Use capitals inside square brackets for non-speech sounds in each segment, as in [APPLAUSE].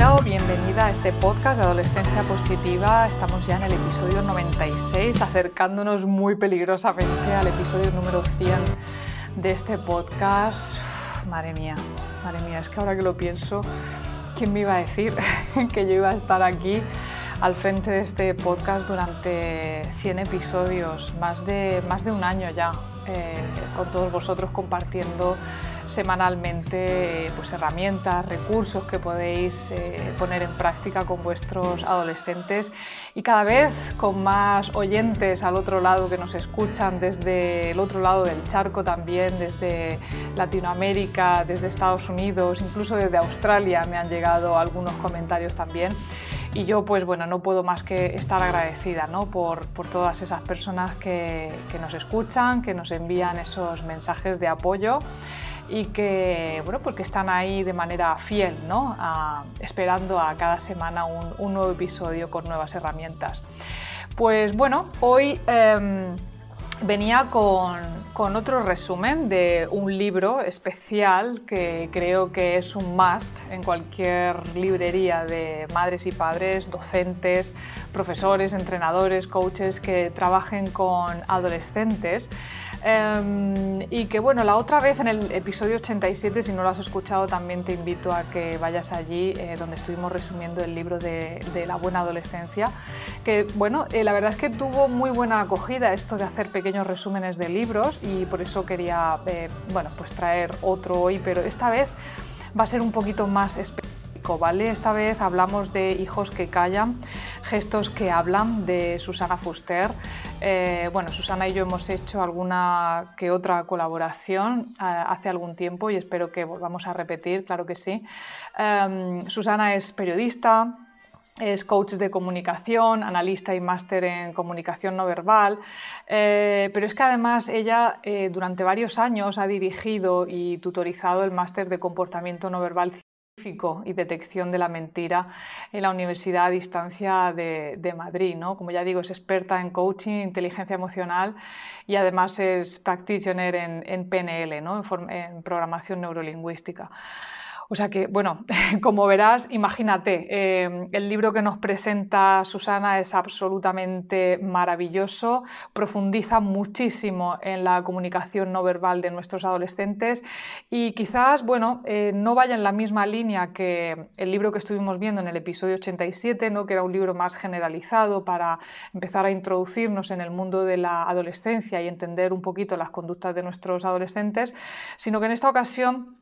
Bienvenida o bienvenida a este podcast de Adolescencia Positiva. Estamos ya en el episodio 96, acercándonos muy peligrosamente al episodio número 100 de este podcast. madre mía, madre mía, es que ahora que lo pienso, ¿quién me iba a decir [LAUGHS] que yo iba a estar aquí al frente de este podcast durante 100 episodios, más de, más de un año ya, eh, con todos vosotros compartiendo semanalmente pues, herramientas, recursos que podéis eh, poner en práctica con vuestros adolescentes y cada vez con más oyentes al otro lado que nos escuchan desde el otro lado del charco también, desde Latinoamérica, desde Estados Unidos, incluso desde Australia me han llegado algunos comentarios también. Y yo, pues bueno, no puedo más que estar agradecida ¿no? por, por, todas esas personas que, que nos escuchan, que nos envían esos mensajes de apoyo y que, bueno, porque están ahí de manera fiel, ¿no? esperando a cada semana un, un, nuevo episodio con nuevas herramientas. Pues bueno, hoy em, venía con, con, otro resumen de un libro especial que creo que es un must en cualquier librería de madres y padres, docentes, profesores, entrenadores, coaches que trabajen con adolescentes. Em, y que bueno, la otra vez en el episodio 87, si no lo has escuchado, también te invito a que vayas allí, eh, donde estuvimos resumiendo el libro de, la buena adolescencia, que bueno, eh, la verdad es que tuvo muy buena acogida esto de hacer pequeños resúmenes de libros y por eso quería, eh, bueno, pues traer otro hoy, pero esta vez va a ser un poquito más Esta vez hablamos de Hijos que callan, gestos que hablan de Susana Fuster. Eh, bueno, Susana y yo hemos hecho alguna que otra colaboración eh, hace algún tiempo y espero que volvamos a repetir, claro que sí. Em, Susana es periodista, es coach de comunicación, analista y máster en comunicación no verbal, eh, pero es que además ella durante varios años ha dirigido y tutorizado el máster de comportamiento no verbal y detección de la mentira en la Universidad a Distancia de, Madrid. ¿no? Como ya digo, es experta en coaching, inteligencia emocional y además es practitioner en, PNL, ¿no? en programación neurolingüística. O sea que, bueno, [LAUGHS] como verás, imagínate, eh, el libro que nos presenta Susana es absolutamente maravilloso, profundiza muchísimo en la comunicación no verbal de nuestros adolescentes y quizás, bueno, eh, no vaya en la misma línea que el libro que estuvimos viendo en el episodio 87, ¿no? que era un libro más generalizado para empezar a introducirnos en el mundo de la adolescencia y entender un poquito las conductas de nuestros adolescentes, sino que en esta ocasión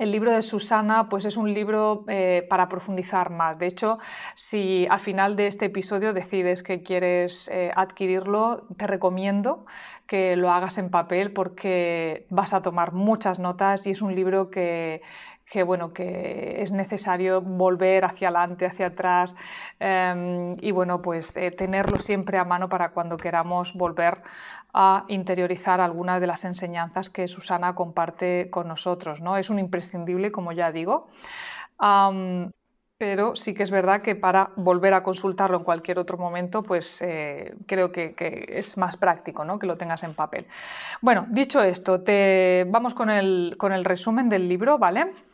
el libro de Susana pues es un libro eh, para profundizar más. De hecho, si al final de este episodio decides que quieres eh, adquirirlo, te recomiendo que lo hagas en papel porque vas a tomar muchas notas y es un libro que, que, bueno, que es necesario volver hacia adelante, hacia atrás em, y bueno, pues eh, tenerlo siempre a mano para cuando queramos volver a interiorizar algunas de las enseñanzas que Susana comparte con nosotros. ¿no? Es un imprescindible, como ya digo. pero sí que es verdad que para volver a consultarlo en cualquier otro momento, pues eh, creo que, es más práctico ¿no? que lo tengas en papel. Bueno, dicho esto, te... vamos con el, con el resumen del libro, ¿vale?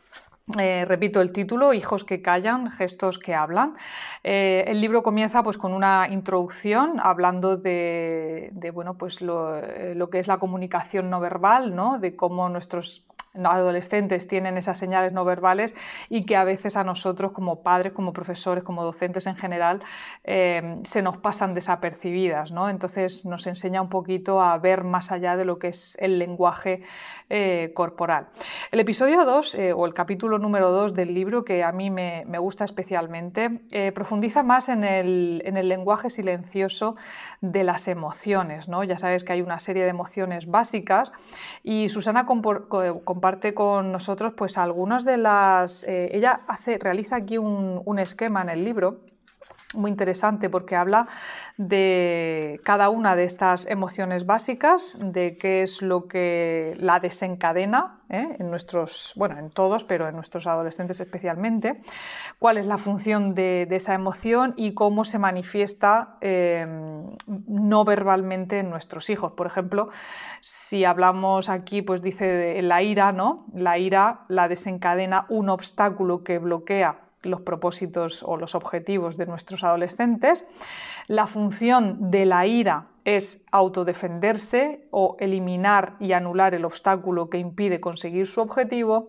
Eh, repito el título, Hijos que callan, gestos que hablan. Eh, el libro comienza pues, con una introducción hablando de, bueno, pues lo, eh, lo, que es la comunicación no verbal, ¿no? de cómo nuestros adolescentes tienen esas señales no verbales y que a veces a nosotros como padres, como profesores, como docentes en general, eh, se nos pasan desapercibidas. ¿no? Entonces nos enseña un poquito a ver más allá de lo que es el lenguaje eh, corporal. El episodio 2 eh, o el capítulo número 2 del libro, que a mí me, gusta especialmente, profundiza más en el, en el, lenguaje silencioso de las emociones. ¿no? Ya sabes que hay una serie de emociones básicas y Susana comparte comparte con nosotros pues algunas de las... Eh, ella hace, realiza aquí un, esquema en el libro muy interesante porque habla de cada una de estas emociones básicas, de qué es lo que la desencadena ¿eh? en nuestros, bueno, en todos, pero en nuestros adolescentes especialmente, cuál es la función de, esa emoción y cómo se manifiesta em, no verbalmente en nuestros hijos. Por ejemplo, si hablamos aquí, pues dice de la ira, ¿no? La ira la desencadena un obstáculo que bloquea los propósitos o los objetivos de nuestros adolescentes. La función de la ira es autodefenderse o eliminar y anular el obstáculo que impide conseguir su objetivo.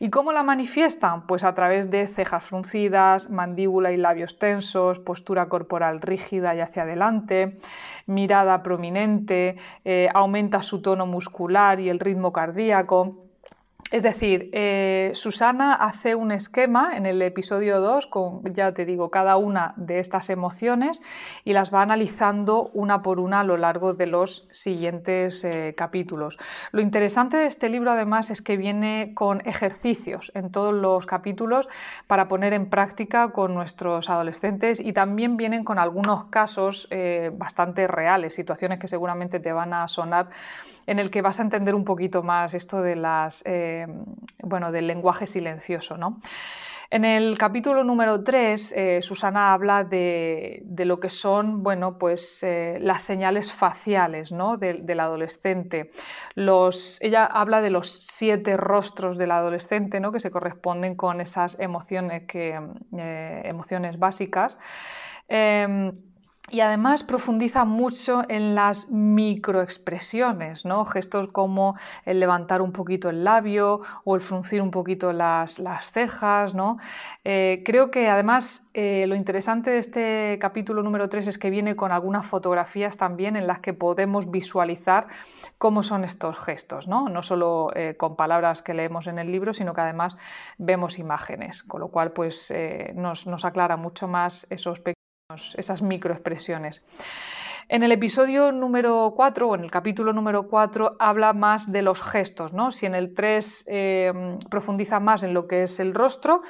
¿Y cómo la manifiestan? Pues a través de cejas fruncidas, mandíbula y labios tensos, postura corporal rígida y hacia adelante, mirada prominente, eh, aumenta su tono muscular y el ritmo cardíaco. Es decir, eh, Susana hace un esquema en el episodio 2 con, ya te digo, cada una de estas emociones y las va analizando una por una a lo largo de los siguientes eh, capítulos. Lo interesante de este libro además es que viene con ejercicios en todos los capítulos para poner en práctica con nuestros adolescentes y también vienen con algunos casos eh, bastante reales, situaciones que seguramente te van a sonar en el que vas a entender un poquito más esto de las, eh, bueno, del lenguaje silencioso. ¿no? En el capítulo número 3, eh, Susana habla de, lo que son bueno, pues, eh, las señales faciales ¿no? del adolescente. Ella habla de los siete rostros del adolescente ¿no? que se corresponden con esas emociones, que, emociones básicas. Y además profundiza mucho en las microexpresiones, gestos como el levantar un poquito el labio o el fruncir un poquito las, cejas. Eh, creo que además eh, lo interesante de este capítulo número 3 es que viene con algunas fotografías también en las que podemos visualizar cómo son estos gestos, no, no solo eh, con palabras que leemos en el libro, sino que además vemos imágenes, con lo cual pues, nos, nos aclara mucho más esos pequeños esas microexpresiones. En el episodio número 4 o en el capítulo número 4 habla más de los gestos, ¿no? Si en el 3 eh, profundiza más en lo que es el rostro,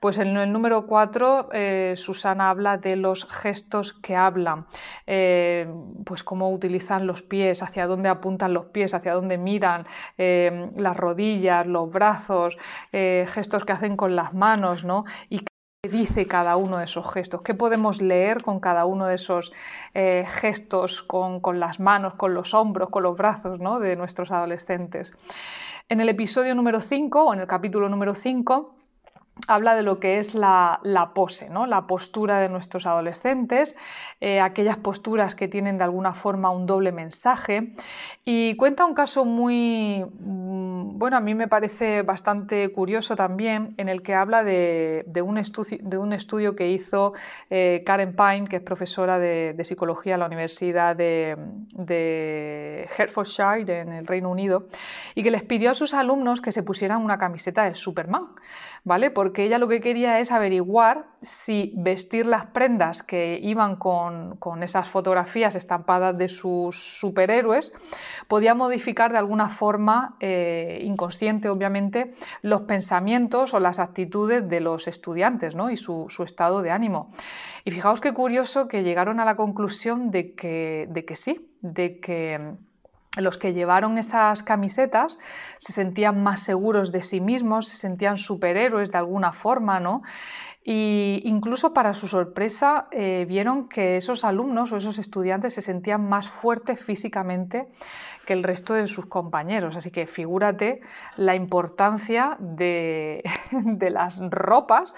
pues en el número 4 eh, Susana habla de los gestos que hablan, eh, pues cómo utilizan los pies, hacia dónde apuntan los pies, hacia dónde miran, las rodillas, los brazos, gestos que hacen con las manos, ¿no? Dice cada uno de esos gestos? ¿Qué podemos leer con cada uno de esos eh, gestos, con, las manos, con los hombros, con los brazos ¿no? de nuestros adolescentes? En el episodio número 5 o en el capítulo número 5 habla de lo que es la, pose, ¿no? la postura de nuestros adolescentes, eh, aquellas posturas que tienen de alguna forma un doble mensaje y cuenta un caso muy, mm, bueno, a mí me parece bastante curioso también, en el que habla de, un, estudio, de un, estudio que hizo eh, Karen Pine, que es profesora de, psicología en la Universidad de, de Hertfordshire, en el Reino Unido, y que les pidió a sus alumnos que se pusieran una camiseta de Superman, ¿vale? Porque ella lo que quería es averiguar si vestir las prendas que iban con, esas fotografías estampadas de sus superhéroes podía modificar de alguna forma, eh, inconsciente obviamente, los pensamientos o las actitudes de los estudiantes ¿no? y su, estado de ánimo. Y fijaos qué curioso que llegaron a la conclusión de que, de que sí, de que los que llevaron esas camisetas se sentían más seguros de sí mismos, se sentían superhéroes de alguna forma, ¿no? Y incluso para su sorpresa eh, vieron que esos alumnos o esos estudiantes se sentían más fuertes físicamente que el resto de sus compañeros. Así que figúrate la importancia de, [LAUGHS] de las ropas,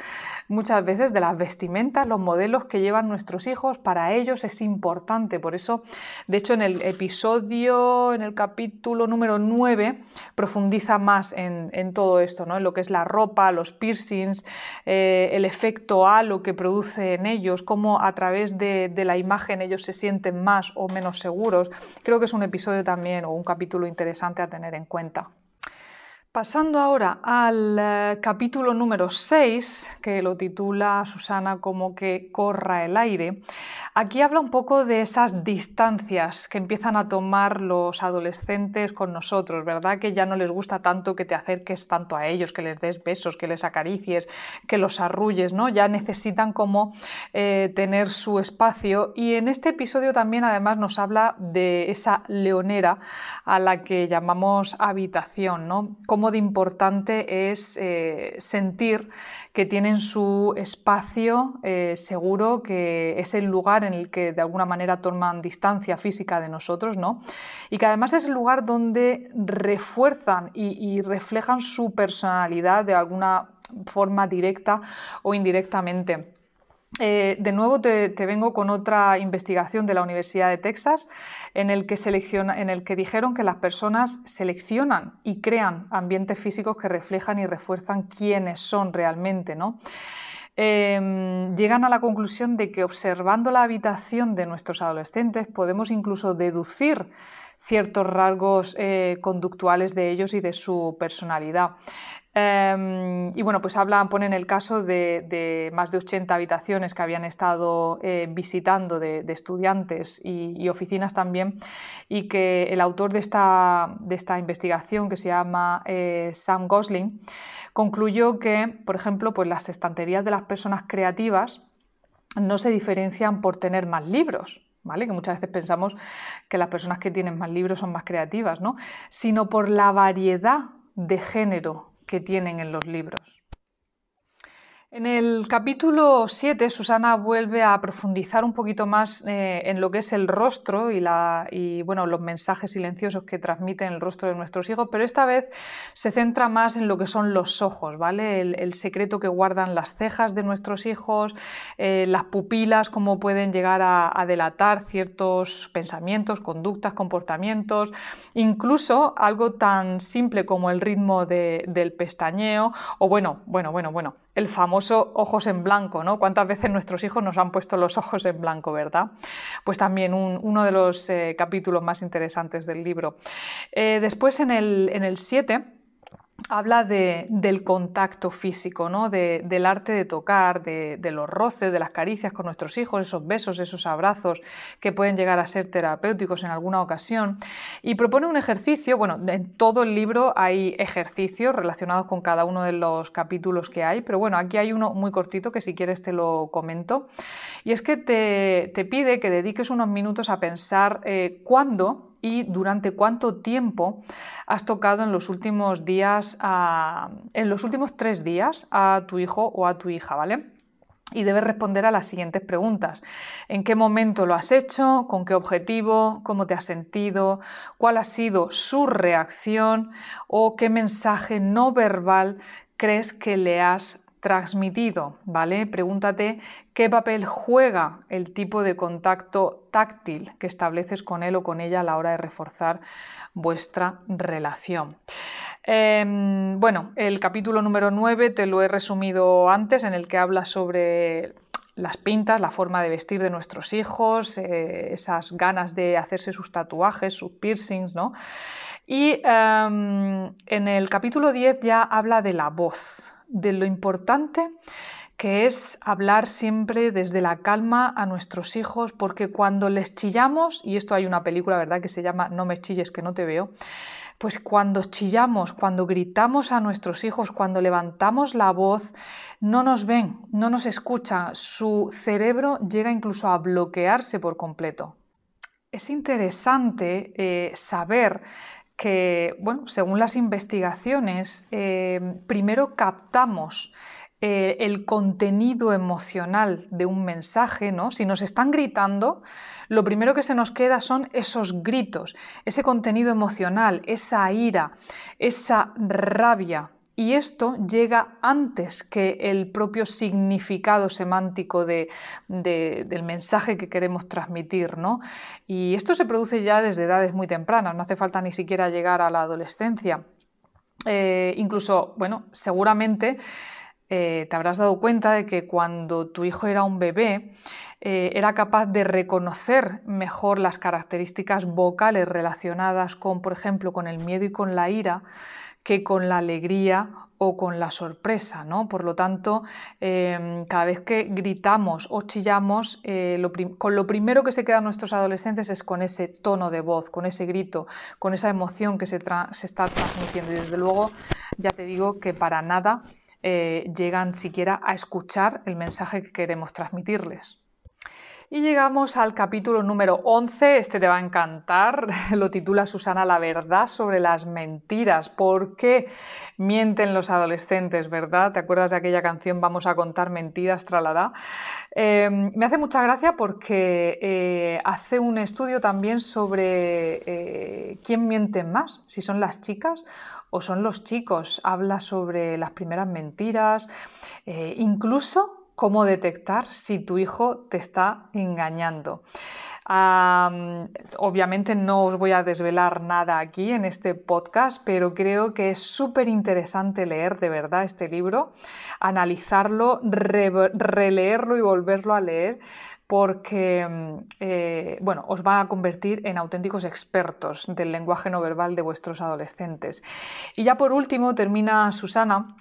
muchas veces de las vestimentas, los modelos que llevan nuestros hijos. Para ellos es importante. Por eso, de hecho, en el episodio, en el capítulo número 9, profundiza más en, todo esto, ¿no? en lo que es la ropa, los piercings, eh, el efecto halo que produce en ellos, cómo a través de, la imagen ellos se sienten más o menos seguros. Creo que es un episodio también o un capítulo interesante a tener en cuenta. Pasando ahora al eh, capítulo número 6, que lo titula Susana como que corra el aire, aquí habla un poco de esas distancias que empiezan a tomar los adolescentes con nosotros, ¿verdad? Que ya no les gusta tanto que te acerques tanto a ellos, que les des besos, que les acaricies, que los arrulles, ¿no? Ya necesitan como eh, tener su espacio y en este episodio también además nos habla de esa leonera a la que llamamos habitación, ¿no? De importante es eh, sentir que tienen su espacio eh, seguro, que es el lugar en el que de alguna manera toman distancia física de nosotros, ¿no? Y que además es el lugar donde refuerzan y reflejan su personalidad de alguna forma directa o indirectamente. Eh, de nuevo te, vengo con otra investigación de la Universidad de Texas en el, que en el que dijeron que las personas seleccionan y crean ambientes físicos que reflejan y refuerzan quiénes son realmente. ¿no? Em, llegan a la conclusión de que observando la habitación de nuestros adolescentes podemos incluso deducir ciertos rasgos eh, conductuales de ellos y de su personalidad. Em, y bueno, pues hablan, ponen el caso de, más de 80 habitaciones que habían estado eh, visitando de, estudiantes y, oficinas también, y que el autor de esta, de esta investigación, que se llama eh, Sam Gosling, concluyó que, por ejemplo, pues las estanterías de las personas creativas no se diferencian por tener más libros, ¿Vale? Que muchas veces pensamos que las personas que tienen más libros son más creativas, ¿no? Sino por la variedad de género que tienen en los libros. En el capítulo 7, Susana vuelve a profundizar un poquito más eh, en lo que es el rostro y, los mensajes silenciosos que transmiten el rostro de nuestros hijos, pero esta vez se centra más en lo que son los ojos, ¿vale? El, secreto que guardan las cejas de nuestros hijos, eh, las pupilas, cómo pueden llegar a, delatar ciertos pensamientos, conductas, comportamientos, incluso algo tan simple como el ritmo del pestañeo, o bueno, bueno, bueno, bueno el famoso ojos en blanco, ¿no? ¿Cuántas veces nuestros hijos nos han puesto los ojos en blanco, verdad? Pues también uno de los eh, capítulos más interesantes del libro. Eh, después en el 7 habla del contacto físico, ¿no? del arte de tocar, de, los roces, de las caricias con nuestros hijos, esos besos, esos abrazos que pueden llegar a ser terapéuticos en alguna ocasión. Y propone un ejercicio, bueno, en todo el libro hay ejercicios relacionados con cada uno de los capítulos que hay, pero bueno, aquí hay uno muy cortito que si quieres te lo comento. Y es que te, pide que dediques unos minutos a pensar eh, cuándo y durante cuánto tiempo has tocado en los últimos días, en los últimos tres días a tu hijo o a tu hija, ¿vale? Y debes responder a las siguientes preguntas. ¿En qué momento lo has hecho? ¿Con qué objetivo? ¿Cómo te has sentido? ¿Cuál ha sido su reacción? ¿O qué mensaje no verbal crees que le has transmitido, ¿vale? Pregúntate qué papel juega el tipo de contacto táctil que estableces con él o con ella a la hora de reforzar vuestra relación. Em, bueno, el capítulo número 9 te lo he resumido antes, en el que habla sobre las pintas, la forma de vestir de nuestros hijos, eh, esas ganas de hacerse sus tatuajes, sus piercings, ¿no? Y em, en el capítulo 10 ya habla de la voz, de lo importante que es hablar siempre desde la calma a nuestros hijos, porque cuando les chillamos, y esto hay una película, ¿verdad?, que se llama No me chilles que no te veo, pues cuando chillamos, cuando gritamos a nuestros hijos, cuando levantamos la voz, no nos ven, no nos escuchan, su cerebro llega incluso a bloquearse por completo. Es interesante eh, saber que, bueno, según las investigaciones, eh, primero captamos eh, el contenido emocional de un mensaje, ¿no? Si nos están gritando, lo primero que se nos queda son esos gritos, ese contenido emocional, esa ira, esa rabia, y esto llega antes que el propio significado semántico del mensaje que queremos transmitir. ¿no? Y esto se produce ya desde edades muy tempranas, no hace falta ni siquiera llegar a la adolescencia. Eh, incluso, bueno, seguramente eh, te habrás dado cuenta de que cuando tu hijo era un bebé, eh, era capaz de reconocer mejor las características vocales relacionadas con, por ejemplo, con el miedo y con la ira, que con la alegría o con la sorpresa, ¿no? Por lo tanto, em, cada vez que gritamos o chillamos, eh, con lo primero que se quedan nuestros adolescentes es con ese tono de voz, con ese grito, con esa emoción que se, se está transmitiendo. Y desde luego, ya te digo que para nada eh, llegan siquiera a escuchar el mensaje que queremos transmitirles. Y llegamos al capítulo número 11, este te va a encantar, [LAUGHS] lo titula Susana La verdad sobre las mentiras. ¿Por qué mienten los adolescentes, verdad? ¿Te acuerdas de aquella canción Vamos a contar mentiras, tralada? Em, me hace mucha gracia porque eh, hace un estudio también sobre eh, quién miente más, si son las chicas o son los chicos. Habla sobre las primeras mentiras, eh, incluso cómo detectar si tu hijo te está engañando. obviamente no os voy a desvelar nada aquí en este podcast, pero creo que es súper interesante leer de verdad este libro, analizarlo, releerlo y volverlo a leer, porque eh, bueno, os van a convertir en auténticos expertos del lenguaje no verbal de vuestros adolescentes. Y ya por último termina Susana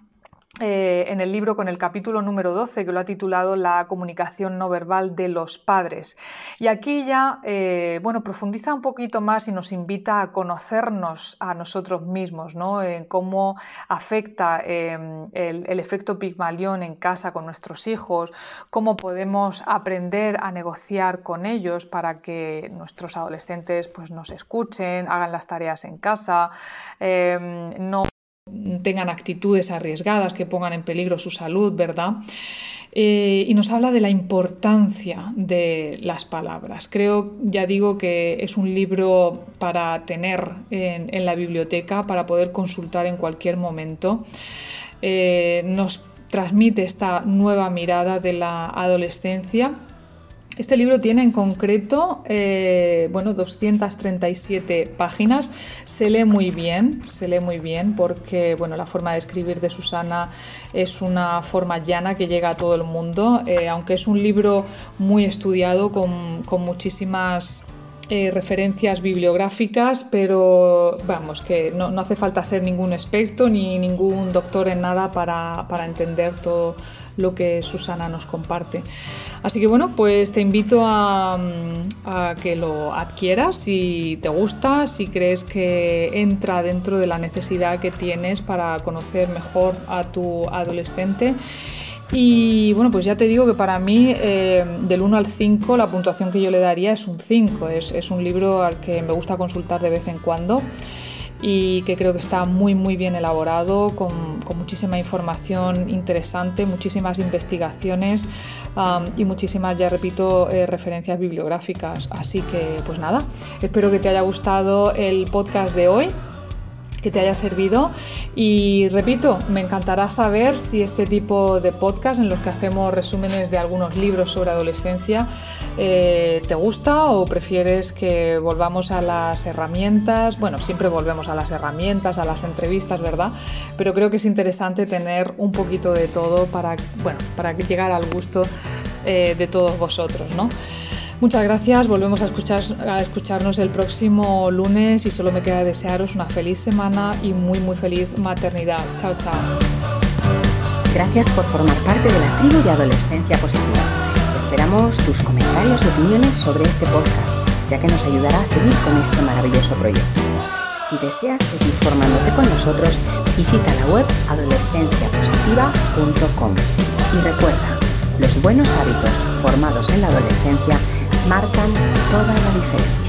eh, en el libro con el capítulo número 12 que lo ha titulado La comunicación no verbal de los padres. Y aquí ya eh, bueno, profundiza un poquito más y nos invita a conocernos a nosotros mismos, ¿no? en cómo afecta em, el, efecto Pigmalión en casa con nuestros hijos, cómo podemos aprender a negociar con ellos para que nuestros adolescentes pues, nos escuchen, hagan las tareas en casa, em, no tengan actitudes arriesgadas que pongan en peligro su salud, ¿verdad? Eh, y nos habla de la importancia de las palabras. Creo, ya digo, que es un libro para tener en, la biblioteca, para poder consultar en cualquier momento. Eh, nos transmite esta nueva mirada de la adolescencia este libro tiene en concreto eh, bueno, 237 páginas. Se lee muy bien, se lee muy bien porque bueno, la forma de escribir de Susana es una forma llana que llega a todo el mundo, eh, aunque es un libro muy estudiado con, muchísimas eh, referencias bibliográficas, pero vamos, que no, hace falta ser ningún experto ni ningún doctor en nada para, para entender todo lo que Susana nos comparte. Así que bueno, pues te invito a, que lo adquieras si te gusta, si crees que entra dentro de la necesidad que tienes para conocer mejor a tu adolescente. Y bueno, pues ya te digo que para mí eh, del 1 al 5 la puntuación que yo le daría es un 5. Es, un libro al que me gusta consultar de vez en cuando y que creo que está muy muy bien elaborado, con, muchísima información interesante, muchísimas investigaciones y muchísimas, ya repito, eh, referencias bibliográficas. Así que pues nada, espero que te haya gustado el podcast de hoy que te haya servido y repito, me encantará saber si este tipo de podcast en los que hacemos resúmenes de algunos libros sobre adolescencia eh, te gusta o prefieres que volvamos a las herramientas, bueno, siempre volvemos a las herramientas, a las entrevistas, ¿verdad? Pero creo que es interesante tener un poquito de todo para, bueno, para llegar al gusto eh, de todos vosotros, ¿no? Muchas gracias, volvemos a, escuchar, a escucharnos el próximo lunes y solo me queda desearos una feliz semana y muy muy feliz maternidad. Chao, chao. Gracias por formar parte de la tribu de Adolescencia Positiva. Esperamos tus comentarios y opiniones sobre este podcast, ya que nos ayudará a seguir con este maravilloso proyecto. Si deseas seguir formándote con nosotros, visita la web adolescenciapositiva.com y recuerda, los buenos hábitos formados en la adolescencia marcan toda la diferencia.